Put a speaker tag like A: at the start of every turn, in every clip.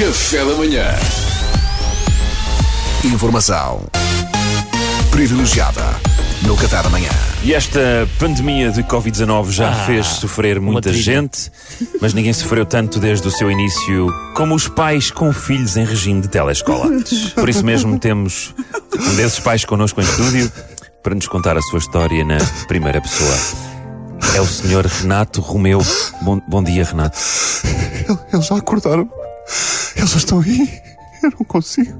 A: Café da manhã. Informação privilegiada no Café da manhã.
B: E esta pandemia de Covid-19 já
C: Ah,
B: fez sofrer muita gente, mas ninguém sofreu tanto desde o seu início como os pais com filhos em regime de telescola. Por isso mesmo temos um desses pais connosco em estúdio para nos contar a sua história na primeira pessoa. É o senhor Renato Romeu. Bom, bom dia, Renato.
D: Eles já acordaram. Elas estão aí. Eu não consigo.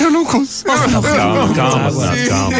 D: Eu não consigo.
B: Calma, calma, calma.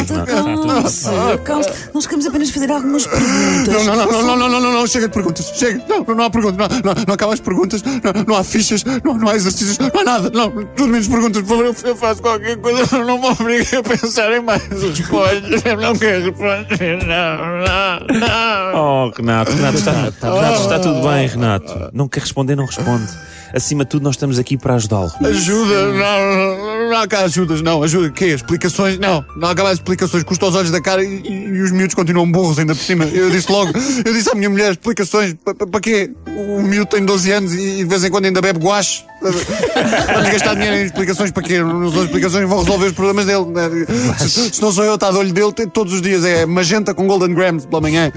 B: Tá calma,
E: nós queremos apenas fazer algumas perguntas.
D: Não, não, não, não, não, não, não, chega de perguntas. Chega. Não, não há perguntas. Não, não, acaba as perguntas. Não, há fichas. Não, há exercícios. Não há nada. Não, tudo menos perguntas. Por favor, eu faço qualquer coisa. Não me obrigue a pensar em mais respostas. Eu não quero responder. Não, não, não.
B: Oh, Renato, Renato, oh. está, Renato, está tudo bem, Renato. Não quer responder, não responde. Acima de tudo, nós estamos aqui para ajudá-lo.
D: Ajuda. no, no. Não há cá ajudas, não. Ajuda, quê? Explicações? Não, não há mais explicações. Custa os olhos da cara e, e- os miúdos continuam burros ainda por cima. Eu disse logo, eu disse à minha mulher, explicações, para quê? O miúdo tem 12 anos e de vez em quando ainda bebe guache. Vamos gastar dinheiro em explicações para quê? Não são explicações vão resolver os problemas dele. Se, se não sou eu, está de olho dele todos os dias. É magenta com golden grams pela manhã.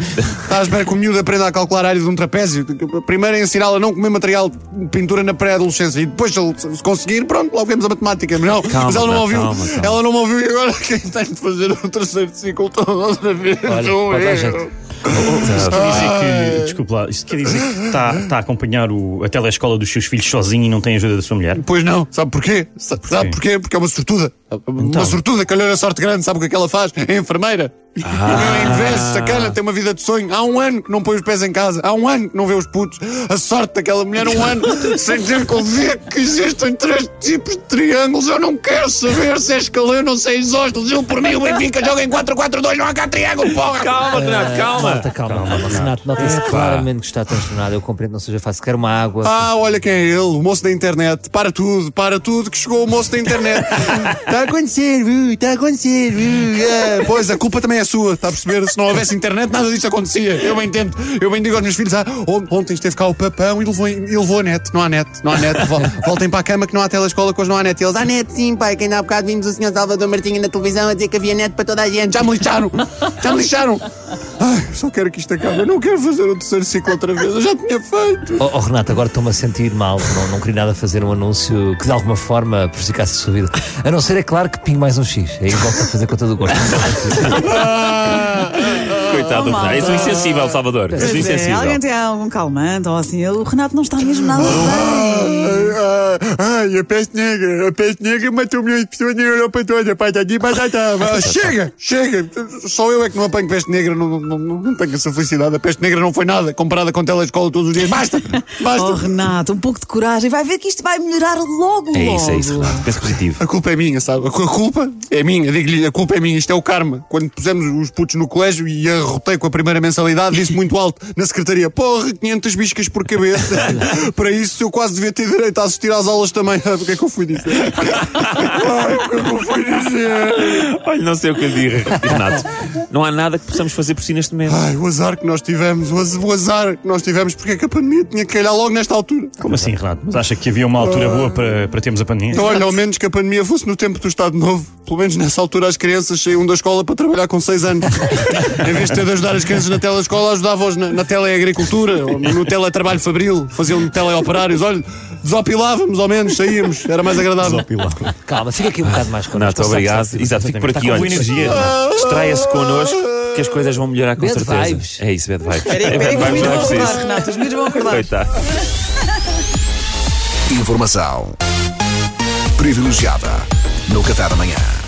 D: Está à espera que o miúdo aprenda a calcular a área de um trapézio. Primeiro é ensiná-lo a não comer material de pintura na pré-adolescência. E depois, se conseguir, pronto, logo vemos a matemática. Mas não,
B: Calma,
D: mas ela não ouviu.
B: calma, calma.
D: Ela não me ouviu e agora quem tem de fazer o terceiro ciclo todo outra vez?
C: Olha,
D: eu.
C: jeito.
F: Isto quer dizer que, desculpe lá, isto quer dizer que está, está a acompanhar o, a telescola dos seus filhos sozinho e não tem ajuda da sua mulher?
D: Pois não, sabe porquê? Sa- Sabe porquê? Porque é uma sortuda.
B: Então.
D: Uma sortuda, calhou a sorte grande, sabe o que é que ela faz? É enfermeira.
B: Ah.
D: Em vez, sacana, tem uma vida de sonho. Há um ano que não põe os pés em casa. Há um ano que não vê os putos. A sorte daquela mulher, um ano sem ter que ouvir que existem três tipos de triângulos. Eu não quero saber se é escaleno ou se é isósceles. Eu, por mim, o Benfica joga em 4-4-2. Não há cá triângulo, porra!
B: Calma, Renato, calma.
C: Malta, calma, calma. Renato, nota-se claramente que está transtornado. Eu compreendo, não seja fácil. Quero uma água.
D: Ah, olha quem é ele, o moço da internet. Para tudo, para tudo, que chegou o moço da internet. Está a acontecer, uh, está a acontecer. uh, é. Pois, a culpa também é sua, está a perceber? Se não houvesse internet, nada disto acontecia. Eu bem tento, eu bem digo aos meus filhos: ah, on- ontem esteve cá o papão e levou, e levou a net. Não há net, não há net. Vol- Voltem para a cama que não há telescola, que hoje não há net. E eles, há net sim, pai, que ainda há bocado vimos o senhor Salvador Martinha na televisão a dizer que havia net para toda a gente. Já me lixaram, já me lixaram. Ai, só quero que isto acabe. Eu não quero fazer o terceiro ciclo outra vez. Eu já tinha feito.
C: Oh, oh, Renato, agora estou-me a sentir mal. Não, não queria nada fazer um anúncio que de alguma forma prejudicasse a sua vida. A não ser, é claro, que pingue mais um X. Aí volto a fazer com todo o gosto.
B: Coitado do
E: Oh,
B: Renato. És um
E: malta.
B: insensível, Salvador. És um
E: Pois é,
B: insensível.
E: alguém tem algum calmante ou assim? O Renato não está mesmo nada bem.
D: A peste negra, a peste negra matou milhões de pessoas na Europa toda. Patati, patata. Chega, chega. Só eu é que não apanho peste negra, não, não, não, não tenho essa felicidade. A peste negra não foi nada comparada com telescola todos os dias. Basta, basta.
E: Oh, Renato, um pouco de coragem. Vai ver que isto vai melhorar logo, logo.
B: É isso, é isso, Renato. Pensa positivo.
D: A culpa é minha, sabe? A culpa é minha, digo-lhe, a culpa é minha. Isto é o karma. Quando pusemos os putos no colégio e arrotei com a primeira mensalidade, disse muito alto na secretaria: Porra, 500 biscas por cabeça. Para isso eu quase devia ter direito a assistir às aulas também. Ah, O que é que eu fui dizer? Ai, o que é que eu fui dizer?
B: Olha, não sei o que eu digo, Renato. Não há nada que possamos fazer por si neste momento.
D: Ai, o azar que nós tivemos, o az- o azar que nós tivemos, porque é que a pandemia tinha que calhar logo nesta altura.
F: Como assim, Renato? Mas acha que havia uma altura boa para, para termos a pandemia?
D: Então, olha, ao menos que a pandemia fosse no tempo do Estado Novo. Pelo menos nessa altura as crianças saíam da escola para trabalhar com 6 anos. em vez de ter de ajudar as crianças na telescola, ajudava-os na, na teleagricultura ou no teletrabalho fabril. Faziam teleoperários. Olha, desopilávamos ao menos, saíamos. Era mais agradável.
C: Calma, fica aqui um bocado mais connosco.
B: Renato,
C: Sabe,
B: obrigado.
C: sabe,
B: Exato, fico por aqui. Olha,
F: energia, Renato.
B: distraia-se connosco que as coisas vão melhorar com
C: Bad
B: certeza.
C: vibes.
B: É isso, bad vibes.
E: Espera aí, espera aí, que os miúdos
B: não é
E: vão acordar. Renato. Os miúdos vão acordar.
B: Coitado.
A: Informação privilegiada no Café da manhã.